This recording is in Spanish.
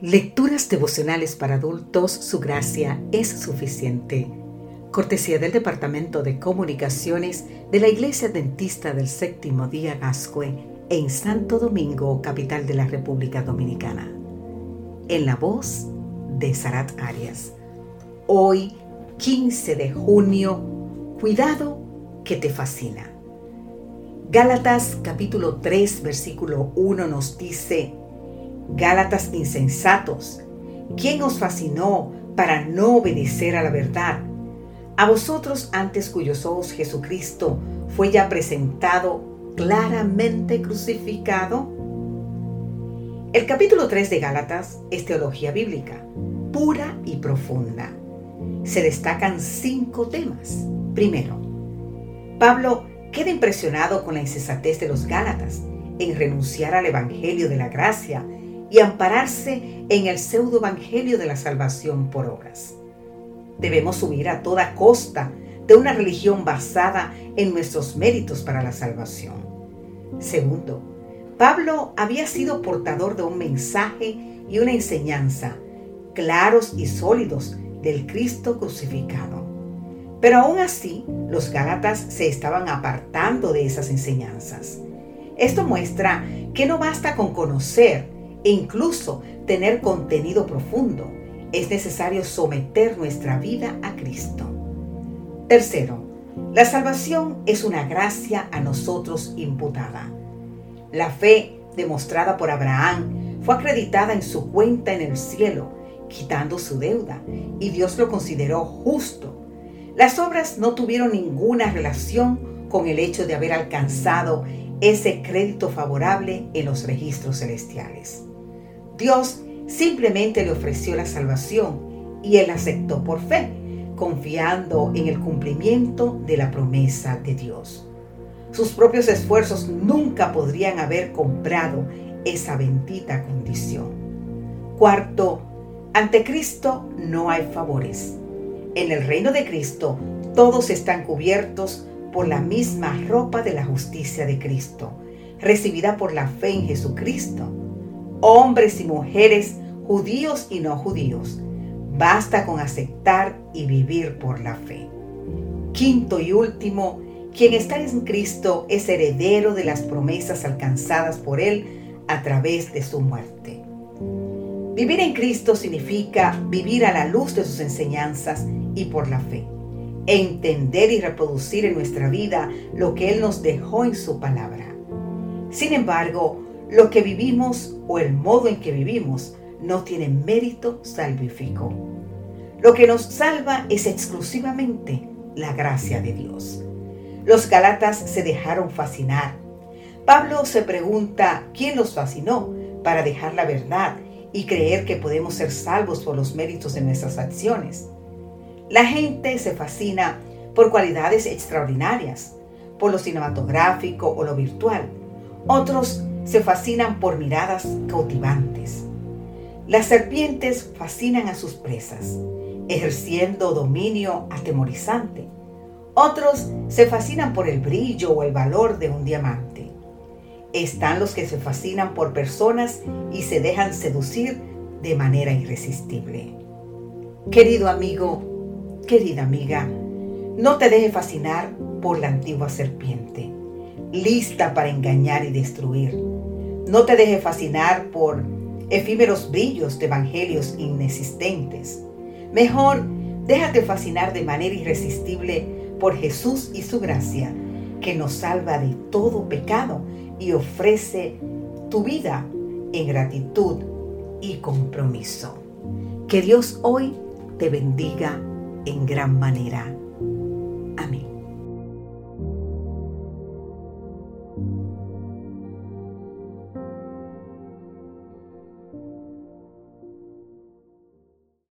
Lecturas devocionales para adultos, su gracia es suficiente. Cortesía del Departamento de Comunicaciones de la Iglesia Dentista del Séptimo Día Gascue en Santo Domingo, capital de la República Dominicana. En la voz de Sarat Arias. Hoy, 15 de junio, cuidado que te fascina. Gálatas capítulo 3 versículo 1 nos dice, Gálatas insensatos, ¿quién os fascinó para no obedecer a la verdad? A vosotros antes cuyos ojos Jesucristo fue ya presentado claramente crucificado. El capítulo 3 de Gálatas es teología bíblica, pura y profunda. Se destacan cinco temas. Primero, Pablo queda impresionado con la insensatez de los Gálatas en renunciar al Evangelio de la gracia y ampararse en el pseudo evangelio de la salvación por obras. Debemos huir a toda costa de una religión basada en nuestros méritos para la salvación. Segundo, Pablo había sido portador de un mensaje y una enseñanza claros y sólidos del Cristo crucificado. Pero aún así, los Gálatas se estaban apartando de esas enseñanzas. Esto muestra que no basta con conocer e incluso tener contenido profundo, es necesario someter nuestra vida a Cristo. Tercero, la salvación es una gracia a nosotros imputada. La fe demostrada por Abraham fue acreditada en su cuenta en el cielo, quitando su deuda, y Dios lo consideró justo. Las obras no tuvieron ninguna relación con el hecho de haber alcanzado ese crédito favorable en los registros celestiales. Dios simplemente le ofreció la salvación y él aceptó por fe, confiando en el cumplimiento de la promesa de Dios. Sus propios esfuerzos nunca podrían haber comprado esa bendita condición. Cuarto, ante Cristo no hay favores. En el reino de Cristo todos están cubiertos por la misma ropa de la justicia de Cristo, recibida por la fe en Jesucristo hombres y mujeres, judíos y no judíos. Basta con aceptar y vivir por la fe. Quinto y último, quien está en Cristo es heredero de las promesas alcanzadas por Él a través de su muerte. Vivir en Cristo significa vivir a la luz de sus enseñanzas y por la fe. Entender y reproducir en nuestra vida lo que Él nos dejó en su palabra. Sin embargo, lo que vivimos o el modo en que vivimos no tiene mérito salvífico. Lo que nos salva es exclusivamente la gracia de Dios. Los Galatas se dejaron fascinar. Pablo se pregunta quién los fascinó para dejar la verdad y creer que podemos ser salvos por los méritos de nuestras acciones. La gente se fascina por cualidades extraordinarias, por lo cinematográfico o lo virtual. Otros se fascinan por miradas cautivantes. Las serpientes fascinan a sus presas, ejerciendo dominio atemorizante. Otros se fascinan por el brillo o el valor de un diamante. Están los que se fascinan por personas y se dejan seducir de manera irresistible. Querido amigo, querida amiga, no te deje fascinar por la antigua serpiente, lista para engañar y destruir no te dejes fascinar por efímeros brillos de evangelios inexistentes. Mejor, déjate fascinar de manera irresistible por Jesús y su gracia, que nos salva de todo pecado y ofrece tu vida en gratitud y compromiso. Que Dios hoy te bendiga en gran manera. Amén.